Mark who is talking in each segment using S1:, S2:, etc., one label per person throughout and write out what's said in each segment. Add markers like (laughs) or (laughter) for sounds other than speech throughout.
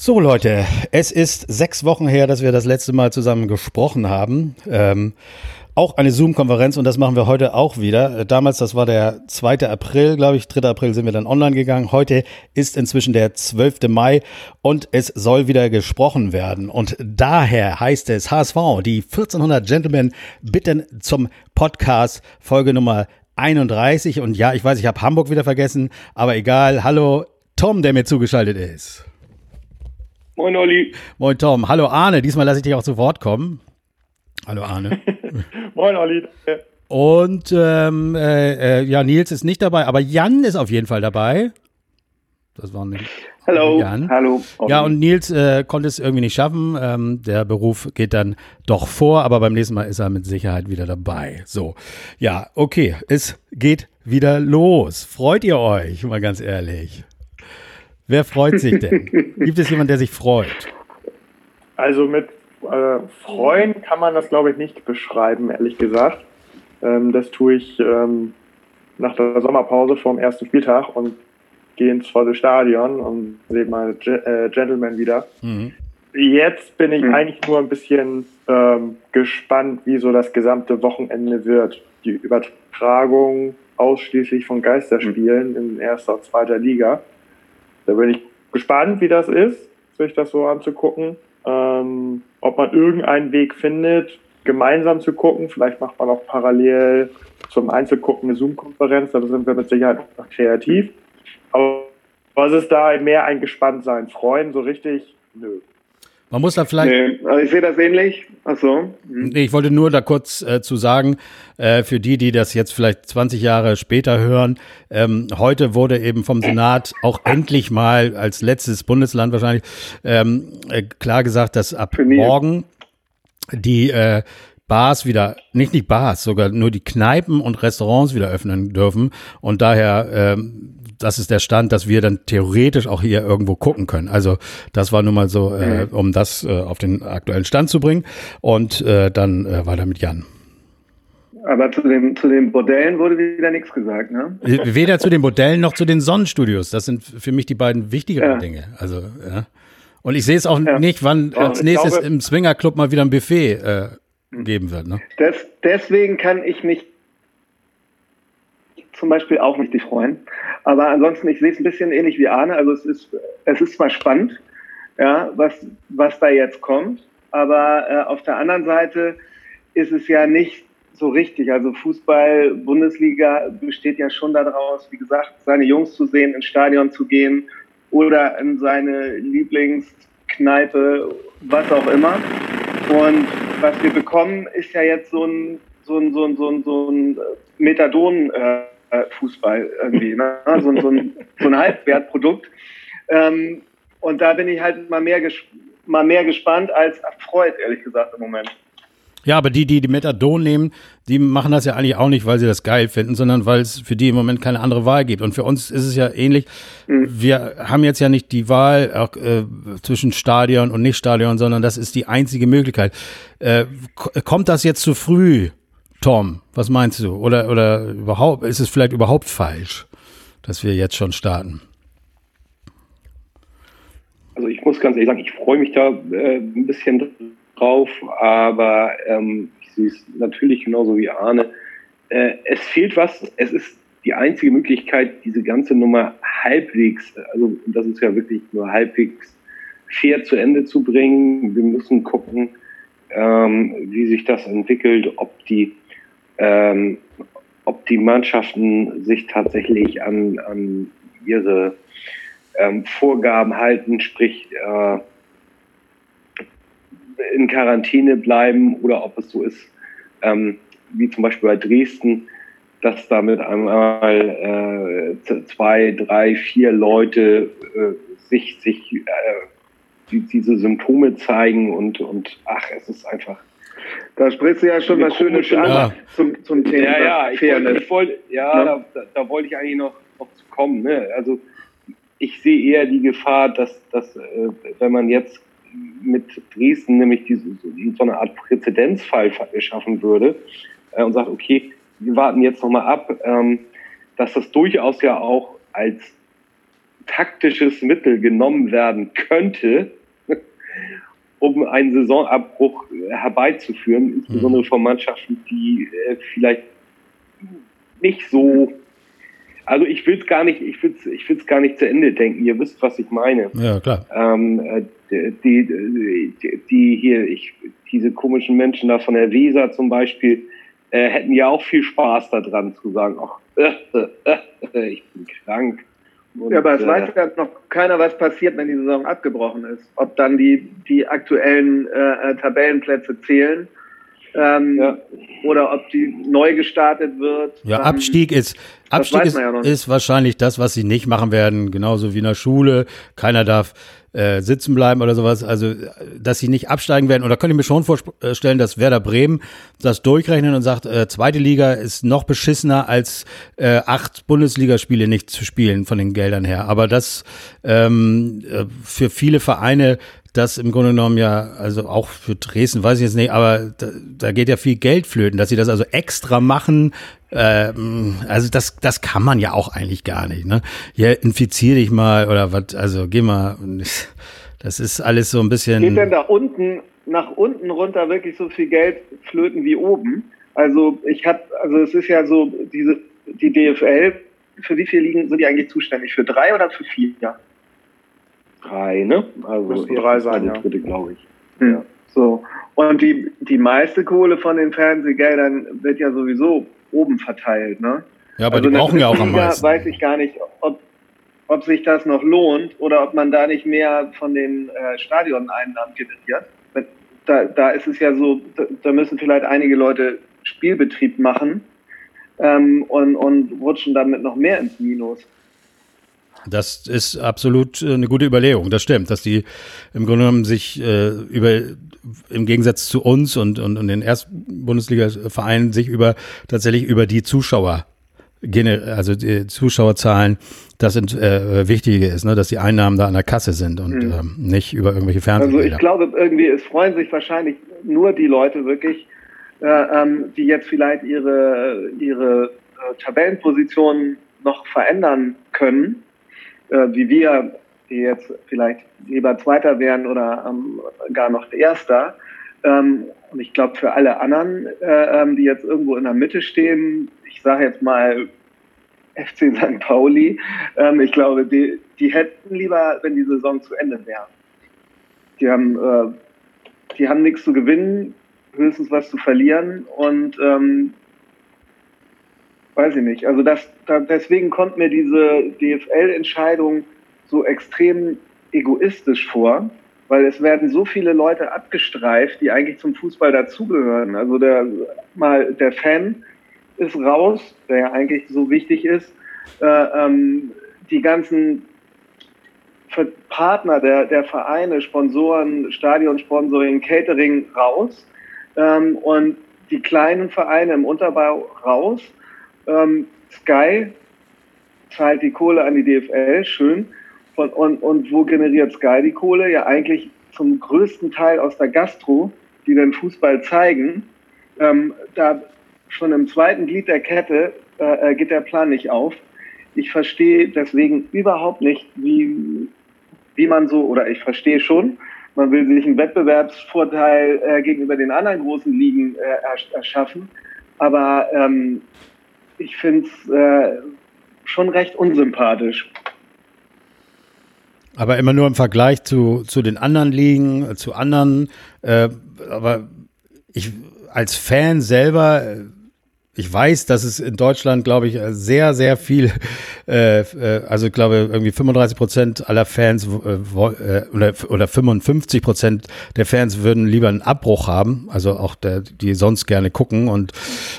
S1: So Leute, es ist sechs Wochen her, dass wir das letzte Mal zusammen gesprochen haben. Ähm, auch eine Zoom-Konferenz und das machen wir heute auch wieder. Äh, damals, das war der 2. April, glaube ich, 3. April sind wir dann online gegangen. Heute ist inzwischen der 12. Mai und es soll wieder gesprochen werden. Und daher heißt es HSV, die 1400 Gentlemen bitten zum Podcast Folge Nummer 31. Und ja, ich weiß, ich habe Hamburg wieder vergessen, aber egal. Hallo Tom, der mir zugeschaltet ist.
S2: Moin Olli.
S1: Moin Tom. Hallo Arne. Diesmal lasse ich dich auch zu Wort kommen. Hallo Arne. (laughs)
S2: Moin Olli.
S1: Und ähm, äh, äh, ja, Nils ist nicht dabei, aber Jan ist auf jeden Fall dabei.
S2: Das war nicht. Hallo. Jan.
S1: Hallo. Olli. Ja, und Nils äh, konnte es irgendwie nicht schaffen. Ähm, der Beruf geht dann doch vor, aber beim nächsten Mal ist er mit Sicherheit wieder dabei. So. Ja, okay. Es geht wieder los. Freut ihr euch? Mal ganz ehrlich. Wer freut sich denn? Gibt es jemanden, der sich freut?
S2: Also mit äh, freuen kann man das, glaube ich, nicht beschreiben, ehrlich gesagt. Ähm, das tue ich ähm, nach der Sommerpause vom ersten Spieltag und gehe ins volle Stadion und sehe mal Ge äh, Gentleman wieder. Mhm. Jetzt bin ich mhm. eigentlich nur ein bisschen ähm, gespannt, wie so das gesamte Wochenende wird. Die Übertragung ausschließlich von Geisterspielen in erster und zweiter Liga. Da bin ich gespannt, wie das ist, sich das so anzugucken. Ähm, ob man irgendeinen Weg findet, gemeinsam zu gucken. Vielleicht macht man auch parallel zum Einzelgucken eine Zoom-Konferenz. Da sind wir mit Sicherheit noch kreativ. Aber was ist da mehr ein Gespanntsein? Freuen so richtig? Nö.
S1: Man muss da vielleicht.
S2: Nee, also ich sehe das ähnlich. Ach so.
S1: Mhm. Nee, ich wollte nur da kurz äh, zu sagen, äh, für die, die das jetzt vielleicht 20 Jahre später hören, ähm, heute wurde eben vom Senat auch endlich mal als letztes Bundesland wahrscheinlich ähm, äh, klar gesagt, dass ab morgen die äh, Bars wieder, nicht die Bars, sogar nur die Kneipen und Restaurants wieder öffnen dürfen. Und daher ähm, das ist der Stand, dass wir dann theoretisch auch hier irgendwo gucken können. Also das war nun mal so, äh, mhm. um das äh, auf den aktuellen Stand zu bringen. Und äh, dann äh, weiter mit Jan.
S2: Aber zu den, zu den Bordellen wurde wieder nichts gesagt, ne?
S1: Weder zu den Bordellen noch zu den Sonnenstudios. Das sind für mich die beiden wichtigeren ja. Dinge. Also, ja. Und ich sehe es auch ja. nicht, wann ja, als nächstes glaube, im Swingerclub mal wieder ein Buffet äh, geben wird. Ne?
S2: Des, deswegen kann ich mich zum Beispiel auch richtig freuen. Aber ansonsten, ich sehe es ein bisschen ähnlich wie Arne. Also es ist, es ist zwar spannend, ja, was, was da jetzt kommt, aber äh, auf der anderen Seite ist es ja nicht so richtig. Also Fußball, Bundesliga besteht ja schon daraus, wie gesagt, seine Jungs zu sehen, ins Stadion zu gehen oder in seine Lieblingskneipe, was auch immer. Und was wir bekommen, ist ja jetzt so ein, so ein, so ein, so ein, so ein Methadon- äh, Fußball irgendwie, ne? (laughs) so, so, ein, so ein Halbwertprodukt. Ähm, und da bin ich halt mal mehr, mal mehr gespannt als erfreut, ehrlich gesagt, im Moment.
S1: Ja, aber die, die die Methadon nehmen, die machen das ja eigentlich auch nicht, weil sie das geil finden, sondern weil es für die im Moment keine andere Wahl gibt. Und für uns ist es ja ähnlich. Mhm. Wir haben jetzt ja nicht die Wahl auch, äh, zwischen Stadion und Nicht-Stadion, sondern das ist die einzige Möglichkeit. Äh, kommt das jetzt zu früh? Tom, was meinst du? Oder, oder überhaupt, ist es vielleicht überhaupt falsch, dass wir jetzt schon starten?
S2: Also ich muss ganz ehrlich sagen, ich freue mich da äh, ein bisschen drauf, aber ähm, ich sehe es natürlich genauso wie Arne. Äh, es fehlt was, es ist die einzige Möglichkeit, diese ganze Nummer halbwegs, also das ist ja wirklich nur halbwegs fair zu Ende zu bringen. Wir müssen gucken, ähm, wie sich das entwickelt, ob die ähm, ob die Mannschaften sich tatsächlich an, an ihre ähm, Vorgaben halten, sprich äh, in Quarantäne bleiben oder ob es so ist, ähm, wie zum Beispiel bei Dresden, dass damit einmal äh, zwei, drei, vier Leute äh, sich, sich äh, die, diese Symptome zeigen und, und ach, es ist einfach da sprichst du ja schon was Schönes an ja. zum, zum Thema ja, ja, ich Fairness. Wollte, ich wollte, ja, ja. Da, da, wollte ich eigentlich noch, noch zu kommen. Ne? Also ich sehe eher die Gefahr, dass, dass äh, wenn man jetzt mit Dresden nämlich diese, so eine Art Präzedenzfall schaffen würde äh, und sagt, okay, wir warten jetzt nochmal ab, ähm, dass das durchaus ja auch als
S3: taktisches Mittel genommen werden könnte, um einen Saisonabbruch herbeizuführen, insbesondere mhm. von Mannschaften, die äh, vielleicht nicht so also ich will es gar nicht, ich will ich will's gar nicht zu Ende denken. Ihr wisst, was ich meine.
S1: Ja, klar.
S3: Ähm, äh, die, die, die hier, ich, diese komischen Menschen da von der Weser zum Beispiel, äh, hätten ja auch viel Spaß daran zu sagen, ach, äh, äh, äh, ich bin krank.
S4: Und, ja, aber es äh, weiß ja noch keiner, was passiert, wenn die Saison abgebrochen ist. Ob dann die, die aktuellen äh, Tabellenplätze zählen ähm, ja. oder ob die neu gestartet wird.
S1: Ja, Abstieg ist Abstieg ist, ja ist, wahrscheinlich das, was sie nicht machen werden, genauso wie in der Schule. Keiner darf äh, sitzen bleiben oder sowas. Also, dass sie nicht absteigen werden. Oder könnte ich mir schon vorstellen, dass Werder Bremen das durchrechnen und sagt, äh, zweite Liga ist noch beschissener als äh, acht Bundesligaspiele nicht zu spielen von den Geldern her. Aber das ähm, äh, für viele Vereine das im Grunde genommen ja, also auch für Dresden, weiß ich jetzt nicht, aber da, da geht ja viel Geld flöten, dass sie das also extra machen. Ähm, also das, das kann man ja auch eigentlich gar nicht. Ne? Ja, infizier dich mal oder was, also geh mal. Das ist alles so ein bisschen.
S4: Geht denn da unten, nach unten runter wirklich so viel Geld flöten wie oben? Also ich habe, also es ist ja so, diese, die DFL, für wie viele Ligen sind die eigentlich zuständig? Für drei oder für vier? Ja
S3: drei, ne? Also
S4: Müssen drei sein, ja.
S3: dritte, glaube ich.
S4: Hm. Ja. So. Und die, die meiste Kohle von den Fernsehgeldern wird ja sowieso oben verteilt, ne?
S1: Ja, aber also die brauchen ja auch am meisten.
S4: weiß ich gar nicht, ob, ob sich das noch lohnt oder ob man da nicht mehr von den äh, Stadioneinnahmen generiert. Da, da ist es ja so, da, da müssen vielleicht einige Leute Spielbetrieb machen ähm, und, und rutschen damit noch mehr ins Minus.
S1: Das ist absolut äh, eine gute Überlegung. Das stimmt, dass die im Grunde genommen sich äh, über im Gegensatz zu uns und, und, und den Erstbundesliga-Vereinen sich über tatsächlich über die Zuschauer also die Zuschauerzahlen, das sind äh, wichtige ist, ne, dass die Einnahmen da an der Kasse sind und mhm. ähm, nicht über irgendwelche Fernsehen.
S4: Also ich glaube irgendwie, es freuen sich wahrscheinlich nur die Leute wirklich, äh, ähm, die jetzt vielleicht ihre ihre äh, Tabellenpositionen noch verändern können äh, wie wir, die jetzt vielleicht lieber Zweiter wären oder ähm, gar noch Erster. Ähm, und ich glaube, für alle anderen, äh, ähm, die jetzt irgendwo in der Mitte stehen, ich sage jetzt mal FC St. Pauli, ähm, ich glaube, die, die hätten lieber, wenn die Saison zu Ende wäre. Die haben, äh, die haben nichts zu gewinnen, höchstens was zu verlieren und ähm, weiß ich nicht. Also das, da, deswegen kommt mir diese DFL-Entscheidung so extrem egoistisch vor, weil es werden so viele Leute abgestreift, die eigentlich zum Fußball dazugehören. Also der, mal der Fan ist raus, der ja eigentlich so wichtig ist. Äh, ähm, die ganzen Partner der, der Vereine, Sponsoren, Stadionsponsoring, Catering raus ähm, und die kleinen Vereine im Unterbau raus ähm, Sky zahlt die Kohle an die DFL, schön. Und, und, und wo generiert Sky die Kohle? Ja, eigentlich zum größten Teil aus der Gastro, die den Fußball zeigen. Ähm, da schon im zweiten Glied der Kette äh, äh geht der Plan nicht auf. Ich verstehe deswegen überhaupt nicht, wie, wie man so, oder ich verstehe schon, man will sich einen Wettbewerbsvorteil äh, gegenüber den anderen großen Ligen äh, erschaffen. Aber ähm, ich finde es äh, schon recht unsympathisch.
S1: Aber immer nur im Vergleich zu, zu den anderen Ligen, zu anderen. Äh, aber ich als Fan selber äh, ich weiß, dass es in Deutschland, glaube ich, sehr, sehr viel, äh, äh also ich glaube irgendwie 35 Prozent aller Fans äh, äh oder, oder 55 Prozent der Fans würden lieber einen Abbruch haben, also auch der, die sonst gerne gucken und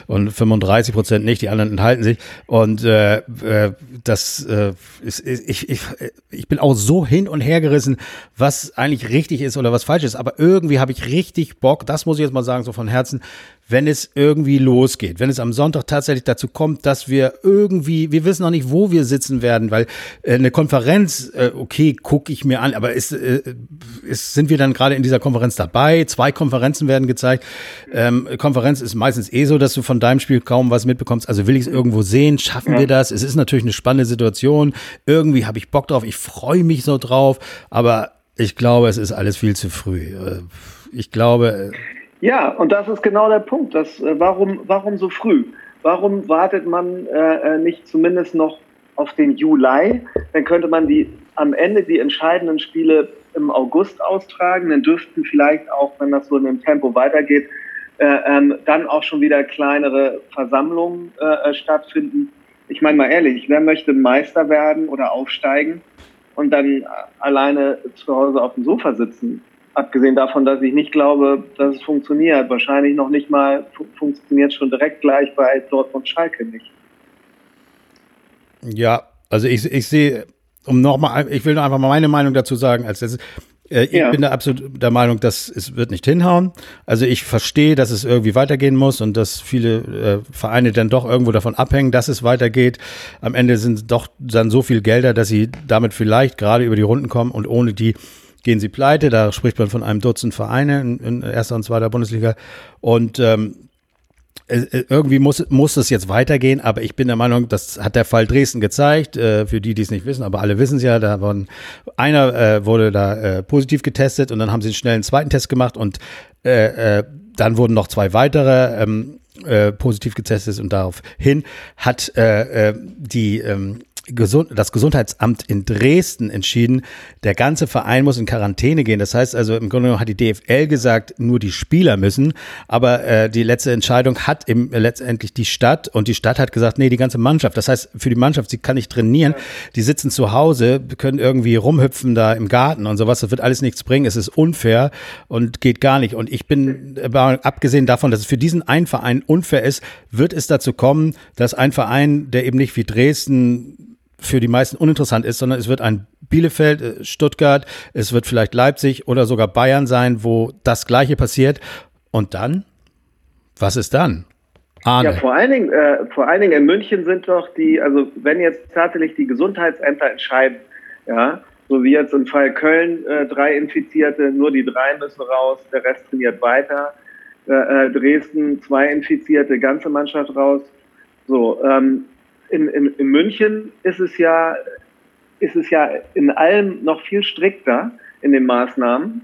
S1: und 35 Prozent nicht, die anderen enthalten sich. Und äh, äh, das äh, ist, ich, ich, ich bin auch so hin und her gerissen, was eigentlich richtig ist oder was falsch ist, aber irgendwie habe ich richtig Bock, das muss ich jetzt mal sagen, so von Herzen, wenn es irgendwie losgeht, wenn es am Sonntag tatsächlich dazu kommt, dass wir irgendwie, wir wissen noch nicht, wo wir sitzen werden, weil äh, eine Konferenz, äh, okay, gucke ich mir an, aber ist, äh, ist, sind wir dann gerade in dieser Konferenz dabei? Zwei Konferenzen werden gezeigt. Ähm, Konferenz ist meistens eh so, dass du von deinem Spiel kaum was mitbekommst. Also will ich es irgendwo sehen? Schaffen ja. wir das? Es ist natürlich eine spannende Situation. Irgendwie habe ich Bock drauf. Ich freue mich so drauf. Aber ich glaube, es ist alles viel zu früh. Äh, ich glaube.
S4: Äh, ja, und das ist genau der Punkt. Das, äh, warum, warum so früh? Warum wartet man äh, nicht zumindest noch auf den Juli? Dann könnte man die am Ende die entscheidenden Spiele im August austragen. Dann dürften vielleicht auch, wenn das so in dem Tempo weitergeht, äh, ähm, dann auch schon wieder kleinere Versammlungen äh, stattfinden. Ich meine mal ehrlich, wer möchte Meister werden oder aufsteigen und dann alleine zu Hause auf dem Sofa sitzen? Abgesehen davon, dass ich nicht glaube, dass es funktioniert. Wahrscheinlich noch nicht mal funktioniert schon direkt gleich bei Dortmund Schalke nicht.
S1: Ja, also ich, ich sehe, um nochmal, ich will einfach mal meine Meinung dazu sagen, als das, äh, ich ja. bin da absolut der Meinung, dass es wird nicht hinhauen. Also ich verstehe, dass es irgendwie weitergehen muss und dass viele äh, Vereine dann doch irgendwo davon abhängen, dass es weitergeht. Am Ende sind doch dann so viel Gelder, dass sie damit vielleicht gerade über die Runden kommen und ohne die gehen sie pleite. Da spricht man von einem Dutzend Vereine in, in erster und zweiter Bundesliga. Und ähm, irgendwie muss, muss es jetzt weitergehen, aber ich bin der Meinung, das hat der Fall Dresden gezeigt, äh, für die, die es nicht wissen, aber alle wissen es ja, da waren, einer äh, wurde da äh, positiv getestet und dann haben sie einen schnellen zweiten Test gemacht und äh, äh, dann wurden noch zwei weitere ähm, äh, positiv getestet und daraufhin hat äh, äh, die ähm, Gesund das Gesundheitsamt in Dresden entschieden, der ganze Verein muss in Quarantäne gehen. Das heißt also, im Grunde genommen hat die DFL gesagt, nur die Spieler müssen. Aber äh, die letzte Entscheidung hat im, äh, letztendlich die Stadt und die Stadt hat gesagt, nee, die ganze Mannschaft. Das heißt, für die Mannschaft, sie kann nicht trainieren. Die sitzen zu Hause, können irgendwie rumhüpfen da im Garten und sowas. Das wird alles nichts bringen. Es ist unfair und geht gar nicht. Und ich bin, äh, abgesehen davon, dass es für diesen einen Verein unfair ist, wird es dazu kommen, dass ein Verein, der eben nicht wie Dresden für die meisten uninteressant ist, sondern es wird ein Bielefeld, äh, Stuttgart, es wird vielleicht Leipzig oder sogar Bayern sein, wo das Gleiche passiert. Und dann? Was ist dann?
S4: Arne. Ja, vor allen Dingen, äh, vor allen Dingen in München sind doch die, also wenn jetzt tatsächlich die Gesundheitsämter entscheiden, ja, so wie jetzt im Fall Köln äh, drei Infizierte, nur die drei müssen raus, der Rest trainiert weiter. Äh, äh Dresden zwei Infizierte, ganze Mannschaft raus. So, ähm, in, in, in München ist es ja, ist es ja in allem noch viel strikter in den Maßnahmen.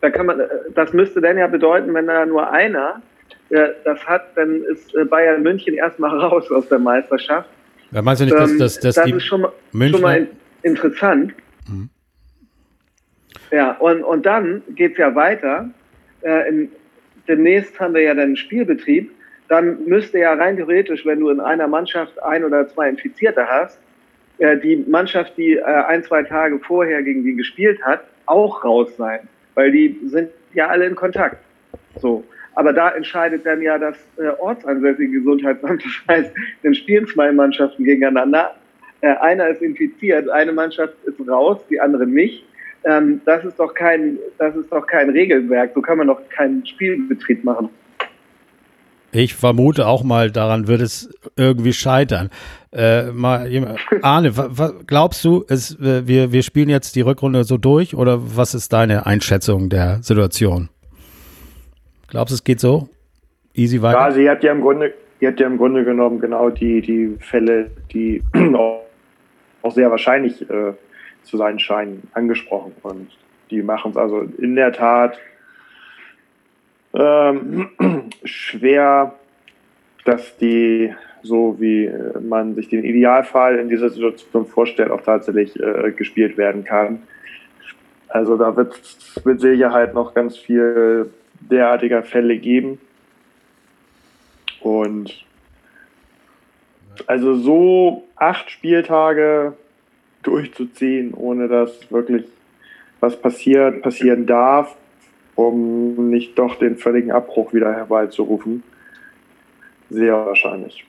S4: Da kann man, das müsste dann ja bedeuten, wenn da nur einer äh, das hat, dann ist äh, Bayern München erstmal (laughs) raus aus der Meisterschaft.
S1: Ja, meinst du nicht, dass, dass, dass
S4: das die ist schon, Münchner schon mal interessant. Mhm. Ja, und, und dann geht's ja weiter. Äh, in, demnächst haben wir ja dann Spielbetrieb dann müsste ja rein theoretisch, wenn du in einer Mannschaft ein oder zwei Infizierte hast, äh, die Mannschaft, die äh, ein, zwei Tage vorher gegen die gespielt hat, auch raus sein, weil die sind ja alle in Kontakt. So. Aber da entscheidet dann ja das äh, ortsansässige Gesundheitsamt. (laughs) Das heißt, dann spielen zwei Mannschaften gegeneinander. Einer ist infiziert, eine Mannschaft ist raus, die andere nicht. Ähm, das ist doch kein, das ist doch kein Regelwerk. So kann man doch keinen Spielbetrieb machen.
S1: Ich vermute auch mal, daran wird es irgendwie scheitern. Äh, mal, Arne, glaubst du, es, äh, wir, wir spielen jetzt die Rückrunde so durch oder was ist deine Einschätzung der Situation? Glaubst du, es geht so? Easy weiter?
S2: Ja, sie hat ja im Grunde, hat ja im Grunde genommen genau die, die Fälle, die (clears throat) auch sehr wahrscheinlich äh, zu sein scheinen, angesprochen. Und die machen es also in der Tat ähm, (clears throat) schwer, dass die, so wie man sich den Idealfall in dieser Situation vorstellt, auch tatsächlich äh, gespielt werden kann. Also da wird es mit Sicherheit noch ganz viel derartiger Fälle geben. Und also so acht Spieltage durchzuziehen, ohne dass wirklich was passiert, passieren darf, um nicht doch den völligen Abbruch wieder herbeizurufen. Sehr wahrscheinlich.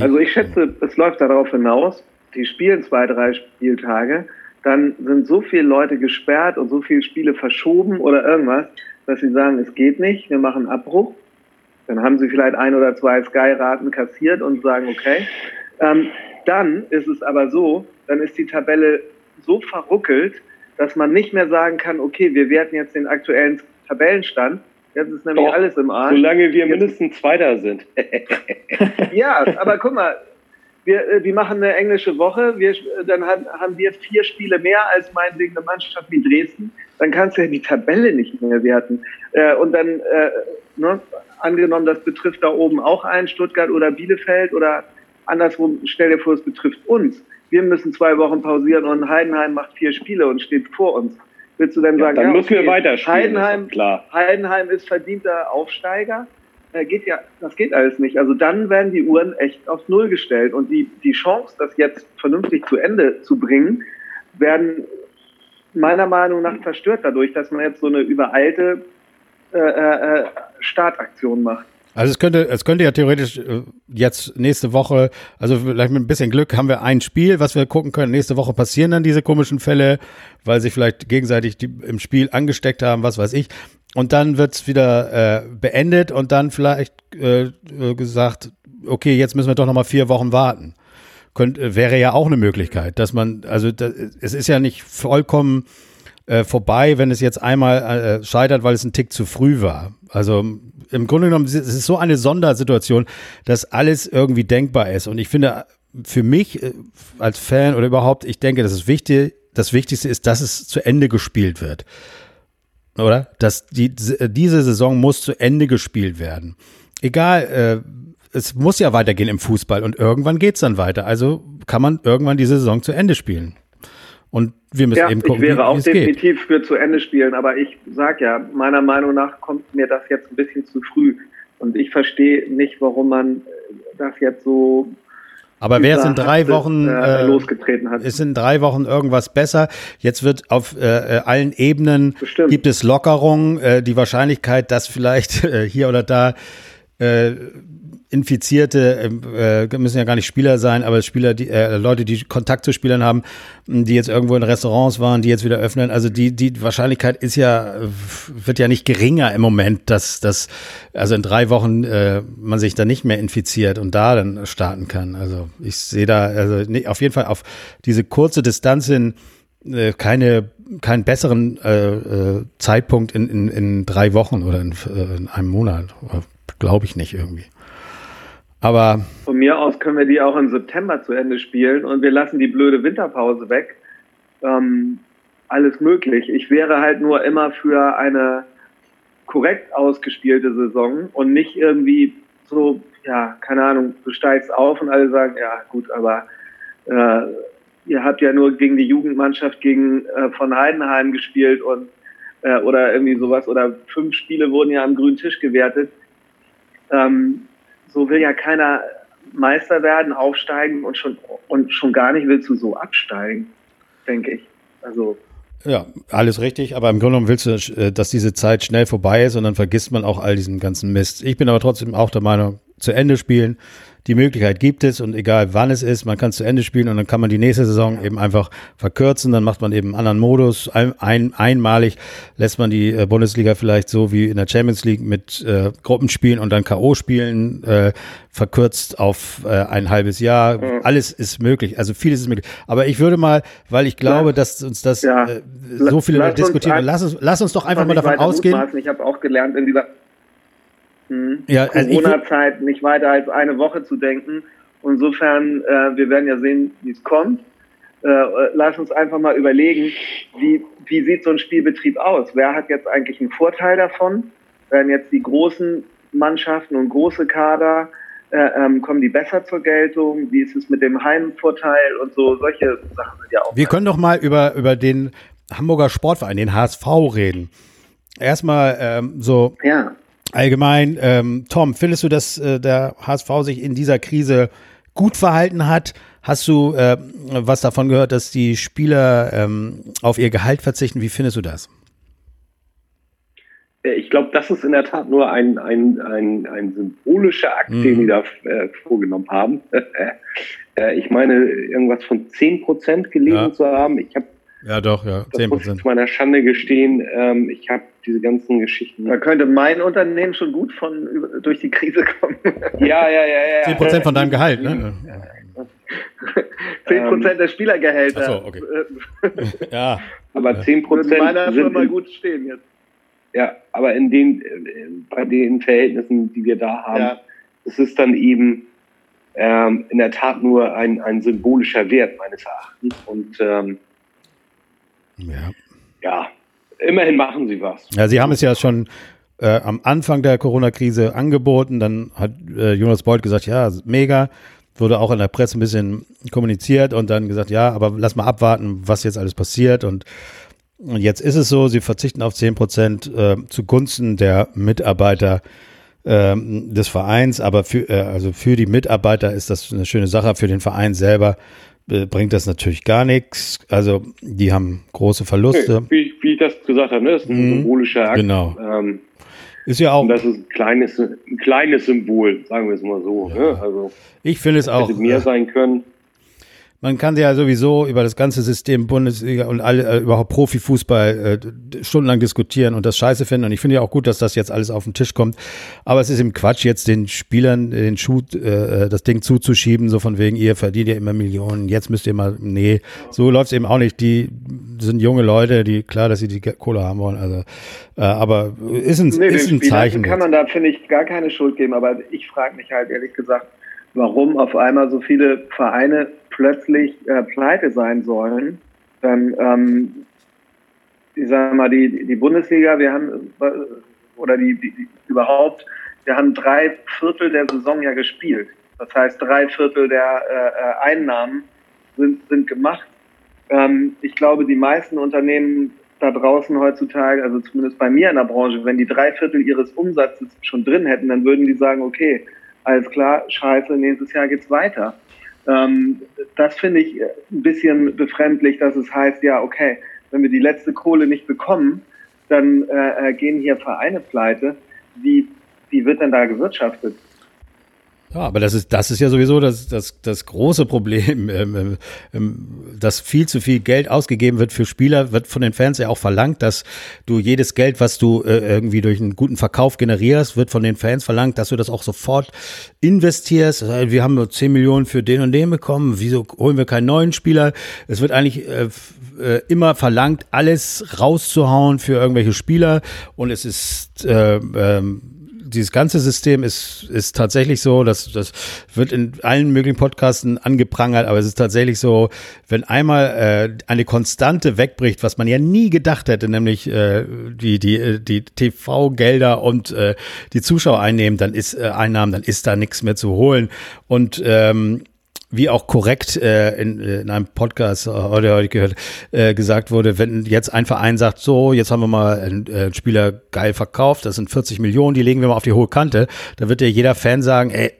S4: Also ich schätze, es läuft darauf hinaus, die spielen zwei, drei Spieltage, dann sind so viele Leute gesperrt und so viele Spiele verschoben oder irgendwas, dass sie sagen, es geht nicht, wir machen Abbruch. Dann haben sie vielleicht ein oder zwei Sky-Raten kassiert und sagen, okay. Ähm, dann ist es aber so, dann ist die Tabelle so verruckelt, dass man nicht mehr sagen kann, okay, wir werten jetzt den aktuellen Tabellenstand. Jetzt ist nämlich Doch, alles im Arsch.
S3: Solange wir mindestens Zweiter sind. (laughs)
S4: ja, aber guck mal, wir, äh, wir machen eine englische Woche, wir, dann haben, haben wir vier Spiele mehr als meinetwegen eine Mannschaft wie Dresden, dann kannst du ja die Tabelle nicht mehr werten. Äh, und dann, äh, ne, angenommen, das betrifft da oben auch einen, Stuttgart oder Bielefeld oder andersrum, stell dir vor, es betrifft uns. Wir müssen zwei Wochen pausieren und Heidenheim macht vier Spiele und steht vor uns. Willst du denn ja, sagen,
S3: dann ja, müssen okay, wir weiterspielen.
S4: Heidenheim, klar. Heidenheim ist verdienter Aufsteiger. Äh, geht ja, das geht alles nicht. Also dann werden die Uhren echt auf Null gestellt und die, die Chance, das jetzt vernünftig zu Ende zu bringen, werden meiner Meinung nach zerstört dadurch, dass man jetzt so eine übereilte äh, äh, Startaktion macht.
S1: Also es könnte, es könnte ja theoretisch äh, jetzt nächste Woche, also vielleicht mit ein bisschen Glück haben wir ein Spiel, was wir gucken können. Nächste Woche passieren dann diese komischen Fälle, weil sich vielleicht gegenseitig die, im Spiel angesteckt haben, was weiß ich. Und dann wird's wieder äh, beendet und dann vielleicht äh, äh gesagt, okay, jetzt müssen wir doch noch mal vier Wochen warten. Könnt, äh, wäre ja auch eine Möglichkeit, dass man, also das, es ist ja nicht vollkommen äh, vorbei, wenn es jetzt einmal äh, scheitert, weil es ein Tick zu früh war. Also im Grunde genommen, es ist so eine Sondersituation, dass alles irgendwie denkbar ist. Und ich finde, für mich äh, als Fan oder überhaupt, ich denke, das ist wichtig, das Wichtigste ist, dass es zu Ende gespielt wird. Oder? Dass die, diese Saison muss zu Ende gespielt werden. Egal, äh, es muss ja weitergehen im Fußball und irgendwann geht es dann weiter. Also kann man irgendwann diese Saison zu Ende spielen. Und wir müssen ja, eben gucken,
S4: ich wäre wie, auch definitiv geht. für zu Ende spielen, aber ich sag ja, meiner Meinung nach kommt mir das jetzt ein bisschen zu früh. Und ich verstehe nicht, warum man das jetzt so
S1: aber wer es in drei Wochen
S4: äh, äh, losgetreten hat.
S1: Ist in drei Wochen irgendwas besser. Jetzt wird auf äh, äh allen Ebenen Bestimmt. gibt es Lockerungen. Äh, die Wahrscheinlichkeit, dass vielleicht (laughs) äh, hier oder da äh, Infizierte, ähm, äh, müssen ja gar nicht Spieler sein, aber Spieler, die äh, Leute, die Kontakt zu Spielern haben, die jetzt irgendwo in Restaurants waren, die jetzt wieder öffnen. Also die die Wahrscheinlichkeit ist ja wird ja nicht geringer im Moment, dass dass also in drei Wochen äh, man sich da nicht mehr infiziert und da dann starten kann. Also ich sehe da also nee, auf jeden Fall auf diese kurze Distanz hin äh, keine keinen besseren äh, äh, Zeitpunkt in, in, in drei Wochen oder in, äh, in einem Monat. Glaube ich nicht irgendwie. Aber
S4: von mir aus können wir die auch im September zu Ende spielen und wir lassen die blöde Winterpause weg. Ähm, alles möglich. Ich wäre halt nur immer für eine korrekt ausgespielte Saison und nicht irgendwie so, ja, keine Ahnung, du steigst auf und alle sagen, ja gut, aber äh, ihr habt ja nur gegen die Jugendmannschaft gegen äh, von Heidenheim gespielt und äh, oder irgendwie sowas oder fünf Spiele wurden ja am grünen Tisch gewertet. Ähm, so will ja keiner Meister werden, aufsteigen und schon, und schon gar nicht willst du so absteigen, denke ich. Also.
S1: Ja, alles richtig, aber im Grunde genommen willst du, äh, dass diese Zeit schnell vorbei ist und dann vergisst man auch all diesen ganzen Mist. Ich bin aber trotzdem auch der Meinung, zu Ende spielen, die Möglichkeit gibt es und egal wann es ist, man kann es zu Ende spielen und dann kann man die nächste Saison eben einfach verkürzen, dann macht man eben einen anderen Modus. Ein, ein, einmalig lässt man die äh, Bundesliga vielleicht so wie in der Champions League mit äh, Gruppenspielen und dann K.O. spielen, äh, verkürzt auf äh, ein halbes Jahr. Mhm. Alles ist möglich, also vieles ist möglich. Aber ich würde mal, weil ich glaube, lass, dass uns das ja, äh, so viele lass diskutieren, lass uns, lass uns doch einfach mal davon ausgehen.
S4: Ich habe auch gelernt in dieser hm. Ja, also Corona-Zeit nicht weiter als eine Woche zu denken. Insofern, äh, wir werden ja sehen, wie es kommt. Äh, lass uns einfach mal überlegen, wie, wie sieht so ein Spielbetrieb aus? Wer hat jetzt eigentlich einen Vorteil davon? Werden jetzt die großen Mannschaften und große Kader, äh, ähm, kommen die besser zur Geltung? Wie ist es mit dem Heimvorteil und so? Solche Sachen sind ja auch.
S1: Wir können doch mal über, über den Hamburger Sportverein, den HSV, reden. Erstmal ähm, so. Ja Allgemein, ähm, Tom, findest du, dass äh, der HSV sich in dieser Krise gut verhalten hat? Hast du äh, was davon gehört, dass die Spieler ähm, auf ihr Gehalt verzichten? Wie findest du das?
S3: Äh, ich glaube, das ist in der Tat nur ein, ein, ein, ein symbolischer Akt, mhm. den die da äh, vorgenommen haben. (laughs) äh, ich meine, irgendwas von 10 Prozent gelesen ja. zu haben. Ich habe
S1: Ja, doch, ja, 10
S3: Prozent. muss ich zu meiner Schande gestehen. Ähm, ich habe diese ganzen Geschichten.
S4: Da könnte mein Unternehmen schon gut von durch die Krise kommen. (laughs)
S3: Ja, ja, ja, ja.
S1: 10 Prozent von deinem Gehalt, ne?
S4: 10 (laughs) Prozent ähm, der Spielergehälter.
S1: Ach so, okay. (laughs)
S3: ja. Aber 10 Prozent.
S4: meiner Firma gut stehen jetzt.
S3: Ja, aber in den, bei den Verhältnissen, die wir da haben, ja. es ist dann eben ähm, in der Tat nur ein, ein symbolischer Wert meines Erachtens. Und ähm, ja. ja, immerhin machen sie was.
S1: Ja, sie haben es ja schon äh, am Anfang der Corona-Krise angeboten. Dann hat äh, Jonas Beuth gesagt, ja, mega. Wurde auch in der Presse ein bisschen kommuniziert und dann gesagt, ja, aber lass mal abwarten, was jetzt alles passiert. Und, und jetzt ist es so, sie verzichten auf 10 Prozent äh, zugunsten der Mitarbeiter ähm, des Vereins, aber für, äh, also für die Mitarbeiter ist das eine schöne Sache, für den Verein selber bringt das natürlich gar nichts. Also die haben große Verluste.
S3: Nee, wie, wie, ich das gesagt habe, ne? das ist ein mhm, symbolischer Akt.
S1: Genau.
S3: Ähm,
S1: ist ja auch. Und
S3: das ist ein kleines, ein kleines Symbol, sagen wir es mal so. Ja. Ne? Also,
S1: ich finde es auch.
S3: Hätte mehr sein können
S1: man kann ja sowieso über das ganze System Bundesliga und alle äh, überhaupt Profifußball äh, stundenlang diskutieren und das scheiße finden. Und ich finde ja auch gut, dass das jetzt alles auf den Tisch kommt. Aber es ist im Quatsch, jetzt den Spielern den Schuh, äh, das Ding zuzuschieben, so von wegen, ihr verdient ja immer Millionen, jetzt müsst ihr mal, nee, so läuft es eben auch nicht. Die sind junge Leute, die, klar, dass sie die Kohle haben wollen, also, äh, aber ist ein, nee, ist ein Zeichen.
S4: kann man da, finde ich, gar keine Schuld geben, aber ich frage mich halt ehrlich gesagt, warum auf einmal so viele Vereine plötzlich äh, pleite sein sollen. Dann, ähm, ich sage mal, die, die Bundesliga, wir haben, äh, oder die, die, überhaupt, wir haben drei Viertel der Saison ja gespielt. Das heißt, drei Viertel der äh, äh, Einnahmen sind, sind gemacht. Ähm, ich glaube, die meisten Unternehmen da draußen heutzutage, also zumindest bei mir in der Branche, wenn die drei Viertel ihres Umsatzes schon drin hätten, dann würden die sagen, okay, alles klar, scheiße, nächstes Jahr geht's weiter. Ähm, das finde ich ein bisschen befremdlich, dass es heißt, ja, okay, wenn wir die letzte Kohle nicht bekommen, dann äh, äh gehen hier Vereine pleite. Wie, wie wird denn da gewirtschaftet?
S1: Ja, aber das ist, das ist ja sowieso das, das, das große Problem, (laughs) ähm, ähm, ähm, dass viel zu viel Geld ausgegeben wird für Spieler, wird von den Fans ja auch verlangt, dass du jedes Geld, was du äh, irgendwie durch einen guten Verkauf generierst, wird von den Fans verlangt, dass du das auch sofort investierst. Also, wir haben nur 10 Millionen für den und den bekommen, wieso holen wir keinen neuen Spieler? Es wird eigentlich äh, äh, immer verlangt, alles rauszuhauen für irgendwelche Spieler und es ist äh, ähm, dieses ganze System ist, ist tatsächlich so, dass das wird in allen möglichen Podcasten angeprangert, aber es ist tatsächlich so, wenn einmal äh, eine Konstante wegbricht, was man ja nie gedacht hätte, nämlich äh, die, die, die TV-Gelder und äh, die Zuschauer einnehmen, dann ist äh, Einnahmen, dann ist da nichts mehr zu holen. Und ähm, wie auch korrekt äh, in, in einem Podcast heute, heute gehört, äh, gesagt wurde, wenn jetzt ein Verein sagt, so, jetzt haben wir mal einen, äh, Spieler geil verkauft, das sind 40 Millionen, die legen wir mal auf die hohe Kante, dann wird ja jeder Fan sagen, ey,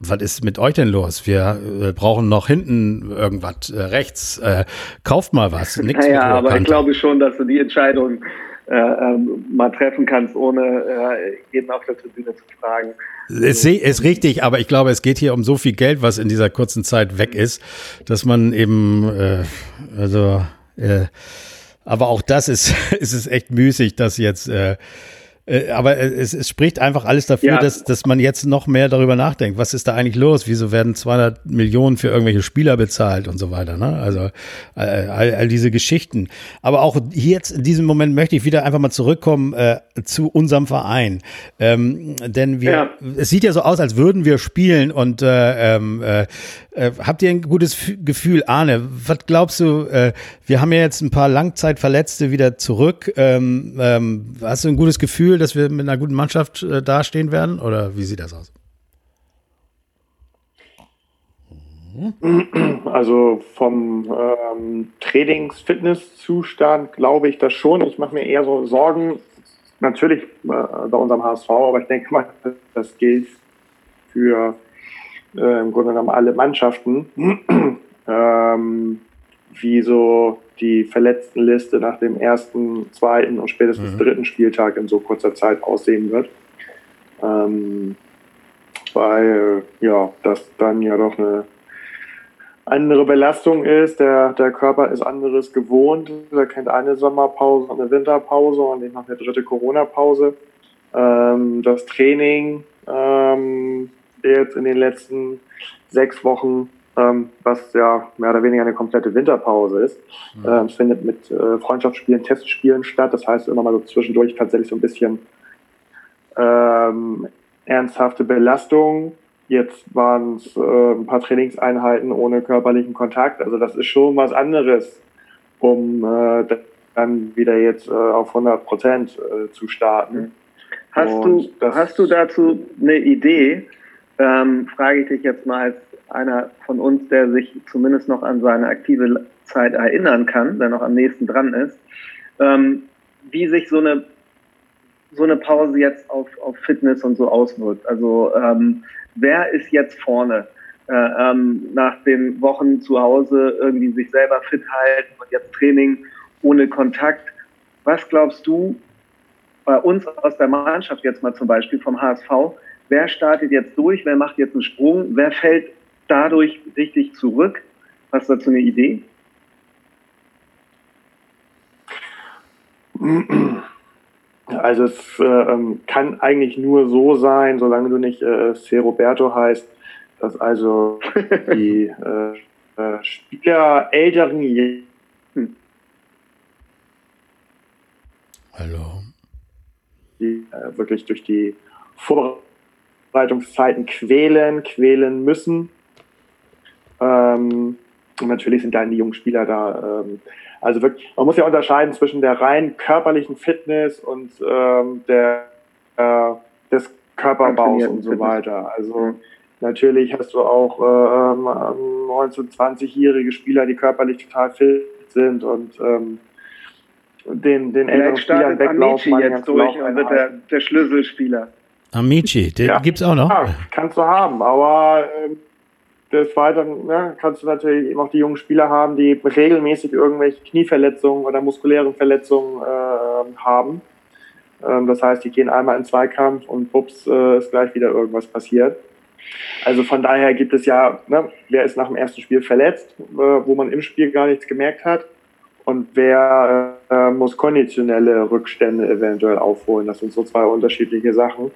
S1: was ist mit euch denn los? Wir äh, brauchen noch hinten irgendwas äh, rechts. Äh, kauft mal was.
S4: Nix naja, aber ich glaube schon, dass du die Entscheidung äh, ähm, mal treffen kannst, ohne äh, jeden auf der Tribüne zu fragen.
S1: Es ist richtig, aber ich glaube, es geht hier um so viel Geld, was in dieser kurzen Zeit weg ist, dass man eben, äh, also, äh, aber auch das ist, (laughs) ist es echt müßig, dass jetzt äh, äh, aber es, es, spricht einfach alles dafür, ja. dass, dass man jetzt noch mehr darüber nachdenkt. Was ist da eigentlich los? Wieso werden 200 Millionen für irgendwelche Spieler bezahlt und so weiter? Ne? Also all, all, diese Geschichten. Aber auch jetzt in diesem Moment möchte ich wieder einfach mal zurückkommen äh, zu unserem Verein. Ähm, denn wir, ja. es sieht ja so aus, als würden wir spielen und äh, ähm, äh, habt ihr ein gutes Gefühl, Arne? Was glaubst du? Äh, wir haben ja jetzt ein paar Langzeitverletzte wieder zurück. Ähm, ähm, hast du ein gutes Gefühl, dass wir mit einer guten Mannschaft äh, dastehen werden? Oder wie sieht das aus?
S2: Also vom ähm, Trainings-Fitness-Zustand glaube ich das schon. Ich mache mir eher so Sorgen, natürlich äh, bei unserem HSV, aber ich denke mal, das gilt für äh, im Grunde genommen alle Mannschaften, (clears throat) ähm, wie so die Verletztenliste nach dem ersten, zweiten und spätestens mhm. dritten Spieltag in so kurzer Zeit aussehen wird. Ähm, weil ja, das dann ja doch eine andere Belastung ist. Der, der Körper ist anderes gewohnt. Er kennt eine Sommerpause eine Winterpause und ich mache eine dritte Corona-Pause. Ähm, das Training jetzt in den letzten sechs Wochen, ähm, was ja mehr oder weniger eine komplette Winterpause ist, mhm. ähm, findet mit äh, Freundschaftsspielen, Testspielen statt. Das heißt immer mal so zwischendurch tatsächlich so ein bisschen ähm, ernsthafte Belastung Jetzt waren es äh, ein paar Trainingseinheiten ohne körperlichen Kontakt. Also das ist schon was anderes, um äh, dann wieder jetzt äh, auf 100 Prozent äh, zu starten.
S4: Hast du, hast du dazu eine Idee? Ähm, frage ich dich jetzt mal als einer von uns, der sich zumindest noch an seine aktive Zeit erinnern kann, der noch am nächsten dran ist, ähm, wie sich so eine so eine Pause jetzt auf, auf Fitness und so auswirkt. Also ähm, wer ist jetzt vorne? Äh, ähm, nach den Wochen zu Hause irgendwie sich selber fit halten und jetzt Training ohne Kontakt. Was glaubst du bei uns aus der Mannschaft jetzt mal zum Beispiel vom HSV? Wer startet jetzt durch? Wer macht jetzt einen Sprung? Wer fällt dadurch richtig zurück? Hast du dazu eine Idee?
S2: Also es äh, ähm, kann eigentlich nur so sein, solange du nicht äh, C. Roberto heißt, dass also (laughs) die äh, äh, Spieler älteren hm.
S1: Hallo.
S2: Die äh, wirklich durch die Vorbereitungszeiten quälen, quälen müssen. Ähm, und natürlich sind dann die jungen Spieler da ähm, also wirklich, man muss ja unterscheiden zwischen der rein körperlichen Fitness und ähm, der, äh, des Körperbaus und so weiter. Also natürlich hast du auch äh, 19-, ähm, 20-jährige Spieler, die körperlich total fit sind und ähm, den, den älteren Spielern weglaufen.
S4: Amici jetzt durch und wird der, der Schlüsselspieler.
S1: Amici, den ja. es auch noch.
S2: Ja, kannst du haben, aber ähm, des Weiteren ne, kannst du natürlich eben auch die jungen Spieler haben, die regelmäßig irgendwelche Knieverletzungen oder muskulären Verletzungen äh, haben. Ähm, das heißt, die gehen einmal in Zweikampf und bups, äh, ist gleich wieder irgendwas passiert. Also von daher gibt es ja, ne, wer ist nach dem ersten Spiel verletzt, äh, wo man im Spiel gar nichts gemerkt hat und wer äh, muss konditionelle Rückstände eventuell aufholen. Das sind so zwei unterschiedliche Sachen.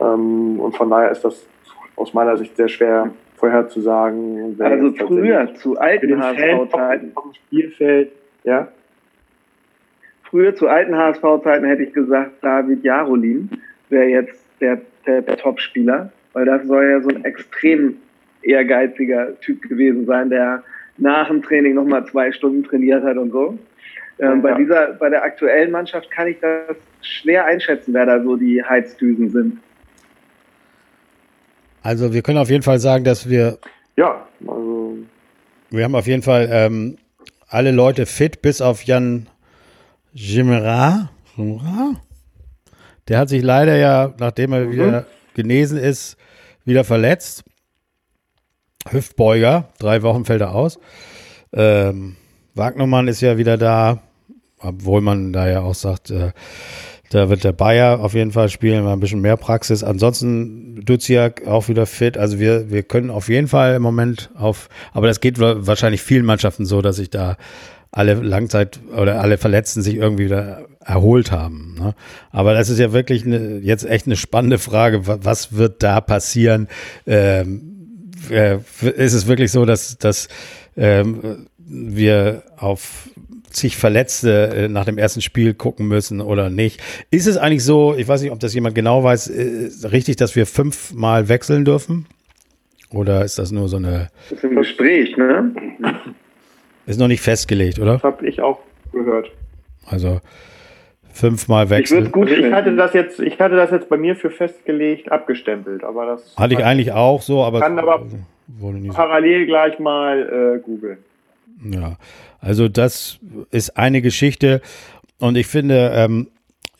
S2: Ähm, und von daher ist das aus meiner Sicht sehr schwer vorherzusagen.
S4: Also früher zu alten HSV-Zeiten.
S2: Spielfeld, ja.
S4: Früher zu alten HSV-Zeiten hätte ich gesagt, David Jarolin wäre jetzt der, der, der Top-Spieler, weil das soll ja so ein extrem ehrgeiziger Typ gewesen sein, der nach dem Training nochmal zwei Stunden trainiert hat und so. Ähm, ja. Bei dieser, bei der aktuellen Mannschaft kann ich das schwer einschätzen, wer da so die Heizdüsen sind.
S1: Also wir können auf jeden Fall sagen, dass wir.
S2: Ja, also.
S1: Wir haben auf jeden Fall ähm, alle Leute fit, bis auf Jan Gimera. Der hat sich leider ja, nachdem er mhm. wieder genesen ist, wieder verletzt. Hüftbeuger, drei Wochen fällt er aus. Ähm, Wagnermann ist ja wieder da, obwohl man da ja auch sagt, äh, da wird der Bayer auf jeden Fall spielen, mal ein bisschen mehr Praxis. Ansonsten Duziak auch wieder fit. Also wir, wir können auf jeden Fall im Moment auf, aber das geht wahrscheinlich vielen Mannschaften so, dass sich da alle Langzeit oder alle Verletzten sich irgendwie wieder erholt haben. Ne? Aber das ist ja wirklich eine, jetzt echt eine spannende Frage. Was wird da passieren? Ähm, äh, ist es wirklich so, dass, dass ähm, wir auf zig Verletzte äh, nach dem ersten Spiel gucken müssen oder nicht. Ist es eigentlich so, ich weiß nicht, ob das jemand genau weiß, äh, richtig, dass wir fünfmal wechseln dürfen? Oder ist das nur so eine.
S4: Das ist ein Gespräch, ne?
S1: Ist noch nicht festgelegt, oder?
S2: Das habe ich auch gehört.
S1: Also fünfmal wechseln.
S2: Ich, gut ich hatte das jetzt, ich hatte das jetzt bei mir für festgelegt abgestempelt, aber das
S1: hatte ich eigentlich auch so, aber
S2: kann aber parallel gleich mal äh, googeln.
S1: Ja, also das ist eine Geschichte und ich finde, ähm,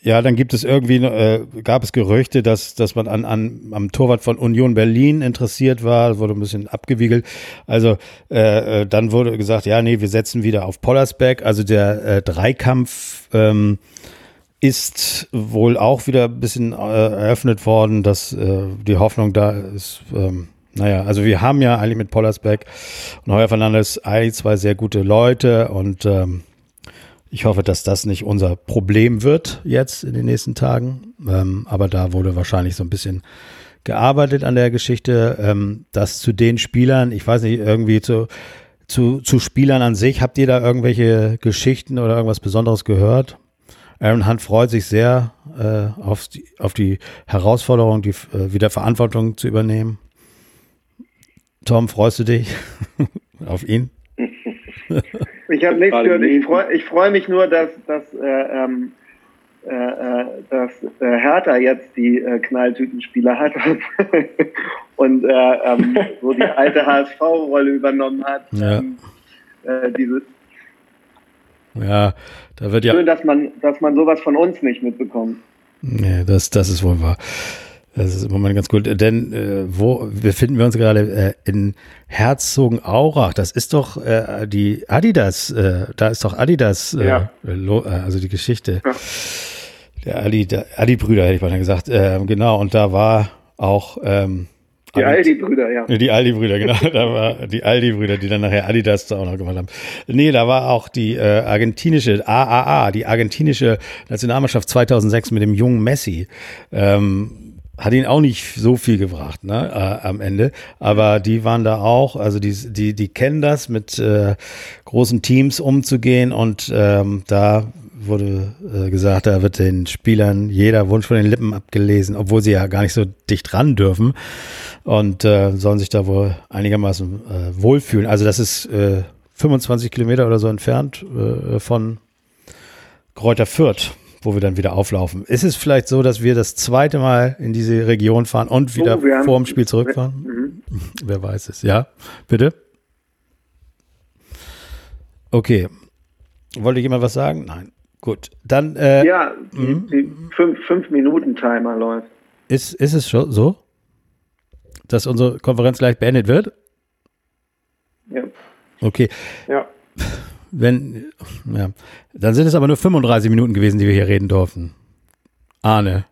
S1: ja, dann gibt es irgendwie, äh, gab es Gerüchte, dass, dass man an, an, am Torwart von Union Berlin interessiert war, wurde ein bisschen abgewiegelt. Also äh, äh, dann wurde gesagt, ja, nee, wir setzen wieder auf Pollersbeck. Also der äh, Dreikampf ähm, ist wohl auch wieder ein bisschen äh, eröffnet worden, dass äh, die Hoffnung da ist, ähm, Naja, also wir haben ja eigentlich mit Pollersbeck und Heuer Fernandes eigentlich zwei sehr gute Leute und ähm, ich hoffe, dass das nicht unser Problem wird jetzt in den nächsten Tagen. Ähm, aber da wurde wahrscheinlich so ein bisschen gearbeitet an der Geschichte, ähm, dass zu den Spielern, ich weiß nicht, irgendwie zu, zu, zu Spielern an sich, habt ihr da irgendwelche Geschichten oder irgendwas Besonderes gehört? Aaron Hunt freut sich sehr äh, auf, die, auf die Herausforderung, die äh, wieder Verantwortung zu übernehmen. Tom, freust du dich (laughs) auf ihn? (laughs)
S4: Ich habe nichts gehört. Ich freue freu mich nur, dass, dass, äh, ähm, äh, äh dass äh, Hertha jetzt die äh, Knalltütenspieler hat (laughs) und äh, ähm, so die alte HSV-Rolle übernommen hat.
S1: Ja.
S4: Ähm, äh, dieses
S1: ja, da wird ja.
S4: Schön, dass man, dass man sowas von uns nicht mitbekommt.
S1: Nee, das, das ist wohl wahr. Das ist im Moment ganz gut. Denn äh, wo befinden wir uns gerade? Äh, in Herzogenaurach. Das ist doch äh, die Adidas. Äh, da ist doch Adidas. Äh, ja. Äh, also die Geschichte. Ja. Der Adi, der Adi-Brüder hätte ich mal gesagt. Äh, genau. Und da war auch ähm,
S4: die Aldi-Brüder, ja.
S1: Die Aldi-Brüder, genau. (laughs) Da war die Aldi-Brüder, die dann nachher Adidas da auch noch gemacht haben. Nee, da war auch die äh, argentinische AAA, die argentinische Nationalmannschaft 2006 mit dem jungen Messi. Ähm, hat ihn auch nicht so viel gebracht, ne, äh, am Ende. Aber die waren da auch, also die, die, die kennen das, mit äh, großen Teams umzugehen und ähm, da wurde äh, gesagt, da wird den Spielern jeder Wunsch von den Lippen abgelesen, obwohl sie ja gar nicht so dicht ran dürfen und äh, sollen sich da wohl einigermaßen äh, wohlfühlen. Also das ist äh, 25 Kilometer oder so entfernt äh, von Kräuter Fürth wo wir dann wieder auflaufen. Ist es vielleicht so, dass wir das zweite Mal in diese Region fahren und wieder oh, vor dem Spiel zurückfahren? (laughs) Mhm. Wer weiß es. Ja, bitte? Okay. Wollte jemand was sagen? Nein. Gut. Dann. Äh,
S4: ja, die, mhm. die fünf, fünf Minuten Timer läuft.
S1: Ist, ist es schon so, dass unsere Konferenz gleich beendet wird?
S4: Ja.
S1: Okay.
S2: Ja (laughs)
S1: wenn, ja, dann sind es aber nur 35 Minuten gewesen, die wir hier reden durften. Arne,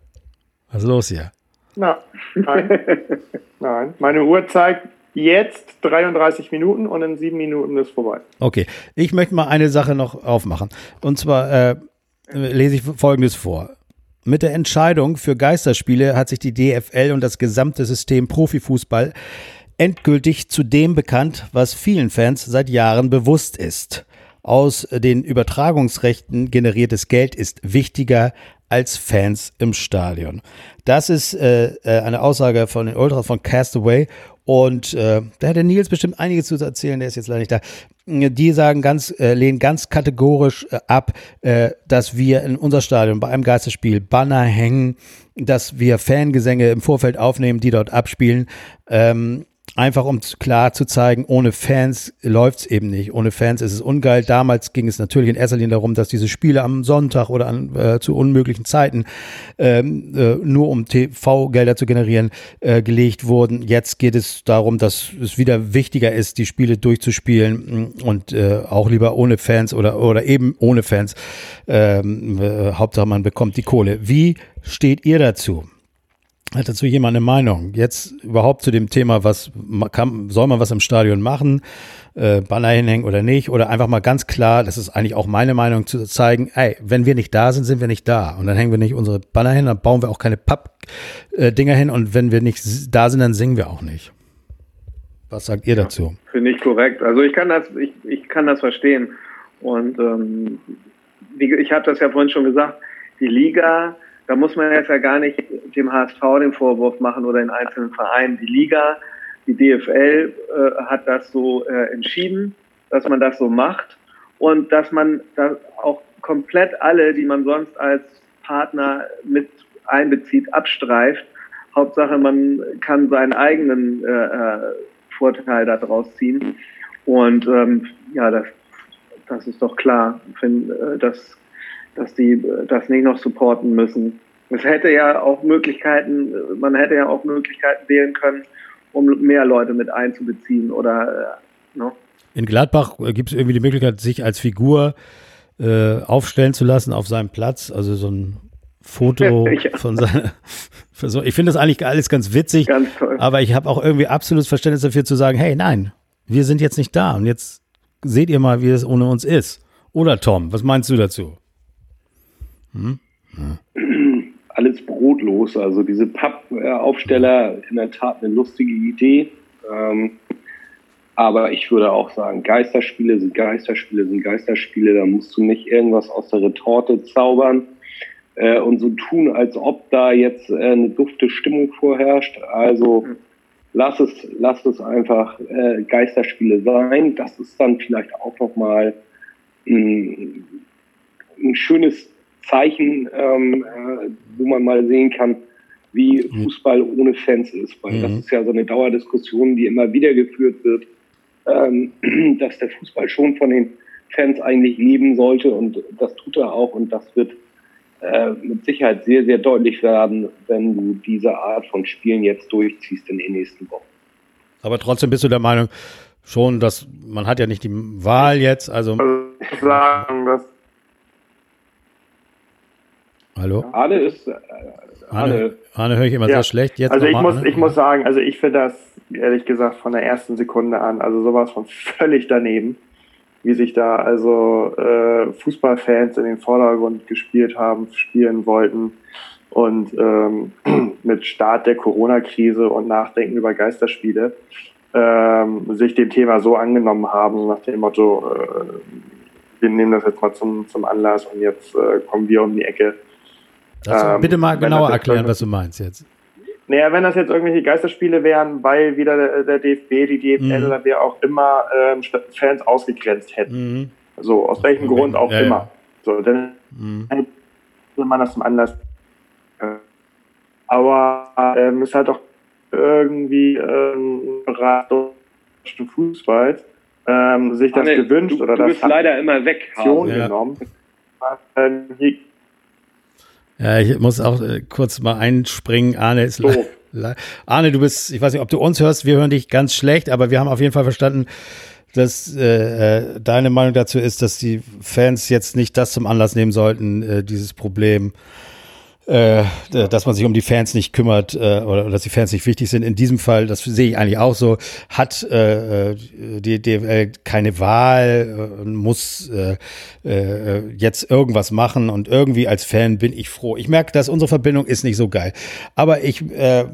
S1: was ist los hier?
S2: Na, nein. (laughs) nein. Meine Uhr zeigt jetzt 33 Minuten und in sieben Minuten ist vorbei.
S1: Okay, ich möchte mal eine Sache noch aufmachen. Und zwar äh, lese ich Folgendes vor. Mit der Entscheidung für Geisterspiele hat sich die DFL und das gesamte System Profifußball endgültig zu dem bekannt, was vielen Fans seit Jahren bewusst ist aus den Übertragungsrechten generiertes Geld ist wichtiger als Fans im Stadion. Das ist äh, äh, eine Aussage von den Ultras von Castaway und äh, da hätte Nils bestimmt einiges zu erzählen, der ist jetzt leider nicht da. Die sagen ganz, äh, lehnen ganz kategorisch äh, ab, äh, dass wir in unser Stadion bei einem Geisterspiel Banner hängen, dass wir Fangesänge im Vorfeld aufnehmen, die dort abspielen. Ähm, Einfach um klar zu zeigen, ohne Fans läuft's eben nicht. Ohne Fans ist es ungeil. Damals ging es natürlich in erster Linie darum, dass diese Spiele am Sonntag oder an, äh, zu unmöglichen Zeiten ähm, äh, nur um TV-Gelder zu generieren äh, gelegt wurden. Jetzt geht es darum, dass es wieder wichtiger ist, die Spiele durchzuspielen und äh, auch lieber ohne Fans oder, oder eben ohne Fans. Ähm, äh, Hauptsache, man bekommt die Kohle. Wie steht ihr dazu? Hat dazu jemand eine Meinung? Jetzt überhaupt zu dem Thema, was kann, soll man was im Stadion machen, äh, Banner hinhängen oder nicht? Oder einfach mal ganz klar, das ist eigentlich auch meine Meinung, zu zeigen, ey, wenn wir nicht da sind, sind wir nicht da. Und dann hängen wir nicht unsere Banner hin, dann bauen wir auch keine Papp-Dinger hin und wenn wir nicht da sind, dann singen wir auch nicht. Was sagt ihr dazu?
S4: Finde ich korrekt. Also ich kann das, ich, ich kann das verstehen. Und ähm, wie, ich habe das ja vorhin schon gesagt, die Liga da muss man jetzt ja gar nicht dem HSV den Vorwurf machen oder in einzelnen Vereinen. Die Liga, die DFL äh, hat das so äh, entschieden, dass man das so macht und dass man da auch komplett alle, die man sonst als Partner mit einbezieht, abstreift. Hauptsache, man kann seinen eigenen äh, äh Vorteil daraus ziehen. Und ähm, ja, das, das ist doch klar. Finde, äh, das dass die das nicht noch supporten müssen. Es hätte ja auch Möglichkeiten, man hätte ja auch Möglichkeiten wählen können, um mehr Leute mit einzubeziehen oder äh, no?
S1: In Gladbach gibt es irgendwie die Möglichkeit, sich als Figur äh, aufstellen zu lassen auf seinem Platz, also so ein Foto (laughs) ja. von seiner. So, ich finde das eigentlich alles ganz witzig, ganz aber ich habe auch irgendwie absolutes Verständnis dafür zu sagen, hey, nein, wir sind jetzt nicht da und jetzt seht ihr mal, wie es ohne uns ist. Oder Tom, was meinst du dazu?
S3: Hm? Ja. Alles brotlos, also diese Pappaufsteller in der Tat eine lustige Idee. Ähm, aber ich würde auch sagen, Geisterspiele sind Geisterspiele sind Geisterspiele. Da musst du nicht irgendwas aus der Retorte zaubern äh, und so tun, als ob da jetzt äh, eine dufte Stimmung vorherrscht. Also lass es, lass es einfach äh, Geisterspiele sein. Das ist dann vielleicht auch nochmal ein, ein schönes Zeichen, ähm, äh, wo man mal sehen kann, wie Fußball ohne Fans ist. Weil mhm. das ist ja so eine Dauerdiskussion, die immer wieder geführt wird ähm, (clears throat) dass der Fußball schon von den Fans eigentlich leben sollte und das tut er auch und das wird äh, mit Sicherheit sehr, sehr deutlich werden, wenn du diese Art von Spielen jetzt durchziehst in den nächsten Wochen.
S1: Aber trotzdem bist du der Meinung schon, dass man hat ja nicht die Wahl jetzt, also, also sagen, dass Hallo?
S3: Arne ist. Äh,
S1: Arne, Arne, Arne höre ich immer ja. sehr schlecht. Jetzt
S2: also ich muss, ich muss sagen, also ich finde das ehrlich gesagt von der ersten Sekunde an, also sowas von völlig daneben, wie sich da also äh, Fußballfans in den Vordergrund gespielt haben, spielen wollten und ähm, (clears throat) mit Start der Corona-Krise und Nachdenken über Geisterspiele ähm, sich dem Thema so angenommen haben, nach dem Motto, äh, wir nehmen das jetzt mal zum, zum Anlass und jetzt äh, kommen wir um die Ecke
S1: ähm, bitte mal genauer erklären, was du meinst jetzt.
S2: Naja, wenn das jetzt irgendwelche Geisterspiele wären, weil wieder der, der DFB, die DFL mhm. oder wer auch immer ähm, Fans ausgegrenzt hätten. Mhm. So, aus welchem Grund auch ja, immer. Ja. So, dann mhm. hätte man das zum Anlass. Aber ähm, es hat doch irgendwie ähm, Rat deutschen Fußballs ähm, sich das Anne, gewünscht
S3: du,
S2: oder
S3: du das bist leider immer weg.
S2: Genommen. Ja. Hier
S1: ja, ich muss auch äh, kurz mal einspringen. Arne ist so. Arne, du bist, ich weiß nicht, ob du uns hörst, wir hören dich ganz schlecht, aber wir haben auf jeden Fall verstanden, dass äh, äh deine Meinung dazu ist, dass die Fans jetzt nicht das zum Anlass nehmen sollten, äh, dieses Problem äh, dass man sich um die Fans nicht kümmert äh, oder dass die Fans nicht wichtig sind. In diesem Fall, das sehe ich eigentlich auch so, hat äh, die DFL keine Wahl, äh, muss äh, äh, jetzt irgendwas machen und irgendwie als Fan bin ich froh. Ich merke, dass unsere Verbindung ist nicht so geil. Aber ich, äh,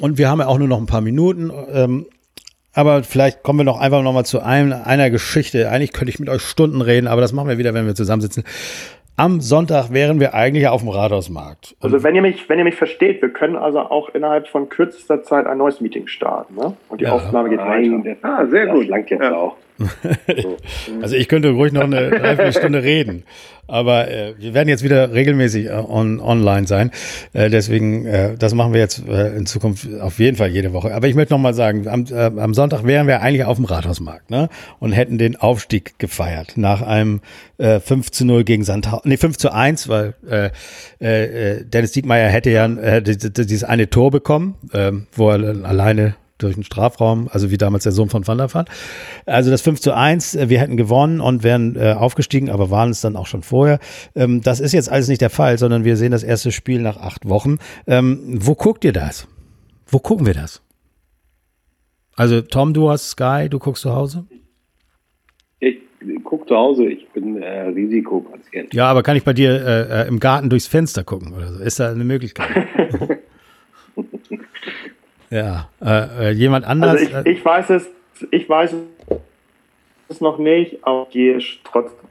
S1: und wir haben ja auch nur noch ein paar Minuten. Ähm, aber vielleicht kommen wir noch einfach noch mal zu einem, einer Geschichte. Eigentlich könnte ich mit euch Stunden reden, aber das machen wir wieder, wenn wir zusammensitzen. Am Sonntag wären wir eigentlich auf dem Rathausmarkt.
S2: Und also wenn ihr mich, wenn ihr mich versteht, wir können also auch innerhalb von kürzester Zeit ein neues Meeting starten, ne? Und die ja. Aufnahme geht weiter.
S3: Ah, sehr gut. Das langt jetzt ja. auch. (laughs)
S1: also ich könnte ruhig noch eine Dreiviertelstunde reden. Aber äh, wir werden jetzt wieder regelmäßig äh, on, online sein. Äh, deswegen, äh, das machen wir jetzt äh, in Zukunft auf jeden Fall jede Woche. Aber ich möchte noch mal sagen, am, äh, am Sonntag wären wir eigentlich auf dem Rathausmarkt ne? und hätten den Aufstieg gefeiert nach einem äh, 5 zu 0 gegen Sandhausen. Nee, 5 zu 1, weil Dennis Diekmeyer hätte ja äh, dieses eine Tor bekommen, äh, wo er alleine durch den Strafraum, also wie damals der Sohn von Van der Vaart. Also das 5 zu 1, äh, wir hätten gewonnen und wären äh, aufgestiegen, aber waren es dann auch schon vorher. Ähm, das ist jetzt alles nicht der Fall, sondern wir sehen das erste Spiel nach acht Wochen. Ähm, wo guckt ihr das? Wo gucken wir das? Also Tom, du hast Sky, du guckst zu Hause?
S3: Ich gucke zu Hause, ich bin äh, Risikopatient.
S1: Ja, aber kann ich bei dir äh, äh im Garten durchs Fenster gucken oder so? Ist da eine Möglichkeit? (laughs) Ja, äh, äh, jemand anders.
S2: Also ich, ich, weiß es, ich weiß es noch nicht, aber gehe trotzdem.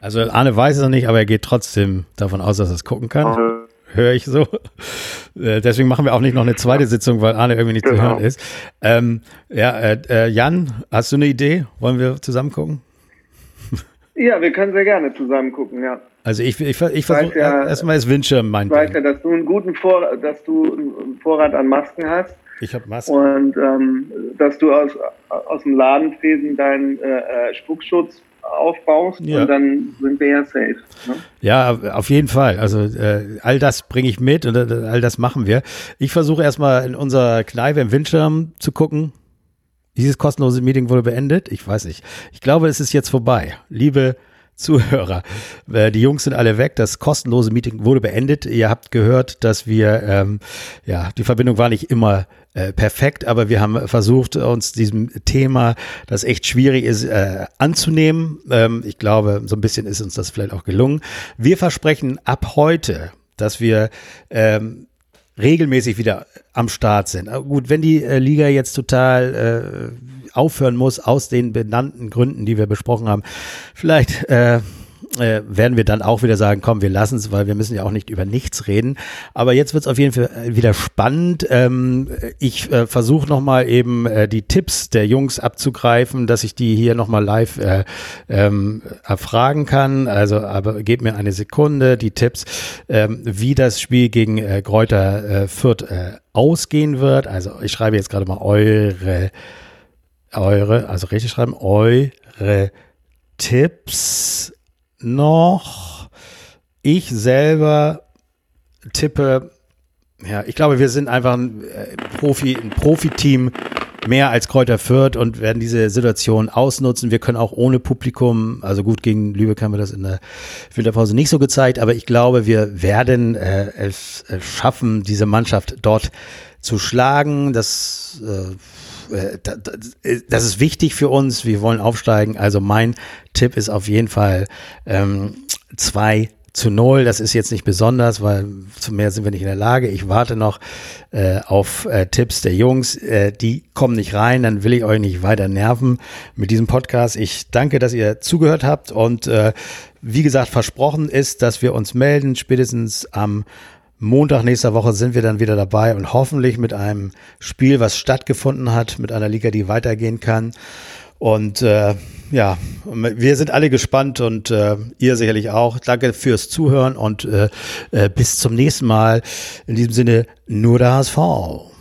S1: Also Arne weiß es noch nicht, aber er geht trotzdem davon aus, dass er es gucken kann. Äh, Höre ich so. Äh, deswegen machen wir auch nicht noch eine zweite Sitzung, weil Arne irgendwie nicht genau. zu hören ist. Ähm, ja, äh, äh, Jan, hast du eine Idee? Wollen wir zusammen gucken?
S4: Ja, wir können sehr gerne zusammen gucken, ja.
S1: Also ich, ich, ich versuche ja, erstmal ist Windschirm mein
S4: Ich weiß ja, dass du einen guten Vor dass du einen Vorrat an Masken hast.
S1: Ich habe Masken.
S4: Und ähm, dass du aus, aus dem Ladenfesen deinen äh, äh, Spuckschutz aufbaust ja. und dann sind wir ja safe. Ne?
S1: Ja, auf jeden Fall. Also äh, all das bringe ich mit und äh, all das machen wir. Ich versuche erstmal in unserer Kneipe im Windschirm zu gucken, dieses kostenlose Meeting wurde beendet. Ich weiß nicht. Ich glaube, es ist jetzt vorbei. Liebe Zuhörer. Äh, die Jungs sind alle weg. Das kostenlose Meeting wurde beendet. Ihr habt gehört, dass wir, ähm, ja, die Verbindung war nicht immer äh, perfekt, aber wir haben versucht, uns diesem Thema, das echt schwierig ist, äh, anzunehmen. Ähm, ich glaube, so ein bisschen ist uns das vielleicht auch gelungen. Wir versprechen ab heute, dass wir ähm, regelmäßig wieder am Start sind. Gut, wenn die äh, Liga jetzt total äh, aufhören muss, aus den benannten Gründen, die wir besprochen haben, vielleicht äh, äh, werden wir dann auch wieder sagen, komm, wir lassen es, weil wir müssen ja auch nicht über nichts reden. Aber jetzt wird es auf jeden Fall äh, wieder spannend. Ähm, ich äh, versuche nochmal eben äh, die Tipps der Jungs abzugreifen, dass ich die hier nochmal live äh, ähm, erfragen kann. Also, aber gebt mir eine Sekunde, die Tipps, ähm, wie das Spiel gegen äh, Kräuter äh, Fürth äh, ausgehen wird. Also ich schreibe jetzt gerade mal eure, eure, also richtig schreiben, eure Tipps noch. Ich selber tippe, ja, ich glaube, wir sind einfach ein äh, Profi, ein Profiteam mehr als Kräuter Fürth und werden diese Situation ausnutzen. Wir können auch ohne Publikum, also gut, gegen Lübeck haben wir das in der Winterpause nicht so gezeigt, aber ich glaube, wir werden äh, es äh, schaffen, diese Mannschaft dort zu schlagen. Das äh, das ist wichtig für uns. Wir wollen aufsteigen. Also mein Tipp ist auf jeden Fall ähm, zwei zu null. Das ist jetzt nicht besonders, weil zu mehr sind wir nicht in der Lage. Ich warte noch äh, auf äh, Tipps der Jungs. Äh, die kommen nicht rein, dann will ich euch nicht weiter nerven mit diesem Podcast. Ich danke, dass ihr zugehört habt und äh, wie gesagt, versprochen ist, dass wir uns melden, spätestens am Montag nächster Woche sind wir dann wieder dabei und hoffentlich mit einem Spiel, was stattgefunden hat, mit einer Liga, die weitergehen kann. Und äh, ja, wir sind alle gespannt und äh, ihr sicherlich auch. Danke fürs Zuhören und äh, äh, bis zum nächsten Mal. In diesem Sinne, nur der HSV.